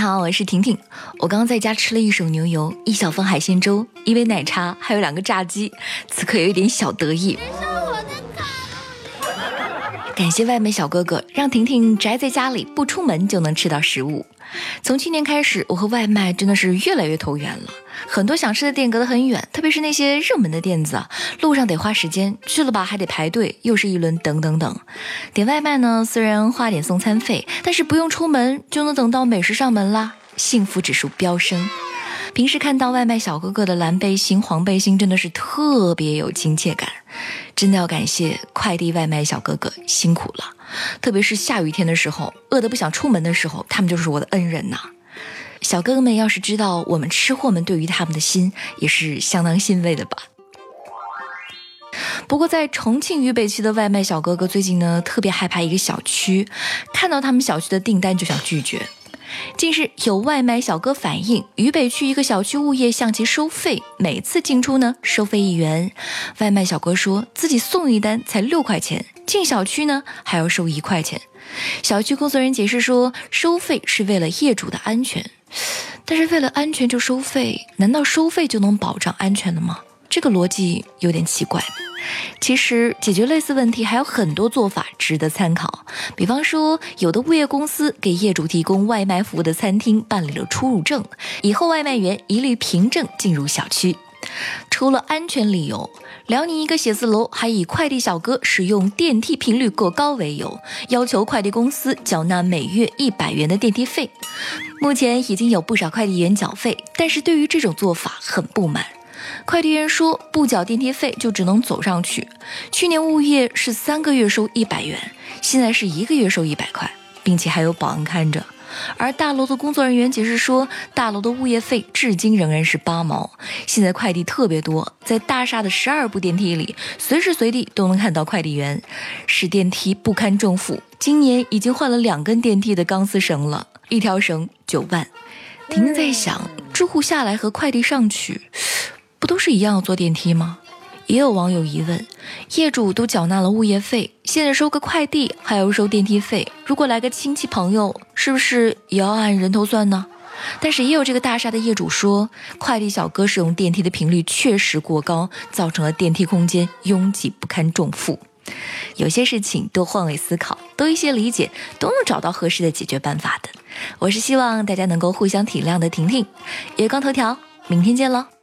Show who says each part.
Speaker 1: 好，我是婷婷。我刚刚在家吃了一手牛油，一小份海鲜粥，一杯奶茶，还有两个炸鸡，此刻有一点小得意。感谢外卖小哥哥，让婷婷宅在家里不出门就能吃到食物。从去年开始，我和外卖真的是越来越投缘了。很多想吃的店隔得很远，特别是那些热门的店子，路上得花时间，去了吧还得排队，又是一轮等等等。点外卖呢，虽然花点送餐费，但是不用出门就能等到美食上门啦，幸福指数飙升。平时看到外卖小哥哥的蓝背心、黄背心，真的是特别有亲切感。真的要感谢快递外卖小哥哥辛苦了，特别是下雨天的时候，饿得不想出门的时候，他们就是我的恩人呐。小哥哥们要是知道我们吃货们对于他们的心，也是相当欣慰的吧。不过在重庆渝北区的外卖小哥哥最近呢，特别害怕一个小区，看到他们小区的订单就想拒绝。近日有外卖小哥反映，渝北区一个小区物业向其收费，每次进出呢收费一元。外卖小哥说自己送一单才六块钱，进小区呢还要收一块钱。小区工作人员解释说，收费是为了业主的安全。但是为了安全就收费，难道收费就能保障安全的吗？这个逻辑有点奇怪。其实解决类似问题还有很多做法值得参考，比方说，有的物业公司给业主提供外卖服务的餐厅办理了出入证，以后外卖员一律凭证进入小区。除了安全理由，辽宁一个写字楼还以快递小哥使用电梯频率过高为由，要求快递公司缴纳每月一百元的电梯费。目前已经有不少快递员缴费，但是对于这种做法很不满。快递员说，不缴电梯费就只能走上去。去年物业是三个月收一百元，现在是一个月收一百块，并且还有保安看着。而大楼的工作人员解释说，大楼的物业费至今仍然是八毛。现在快递特别多，在大厦的十二部电梯里，随时随地都能看到快递员。使电梯不堪重负，今年已经换了两根电梯的钢丝绳了，一条绳九万。婷婷在想，住户下来和快递上去。不都是一样要坐电梯吗？也有网友疑问：业主都缴纳了物业费，现在收个快递还要收电梯费，如果来个亲戚朋友，是不是也要按人头算呢？但是也有这个大厦的业主说，快递小哥使用电梯的频率确实过高，造成了电梯空间拥挤不堪重负。有些事情多换位思考，多一些理解，都能找到合适的解决办法的。我是希望大家能够互相体谅的婷婷，月光头条，明天见喽。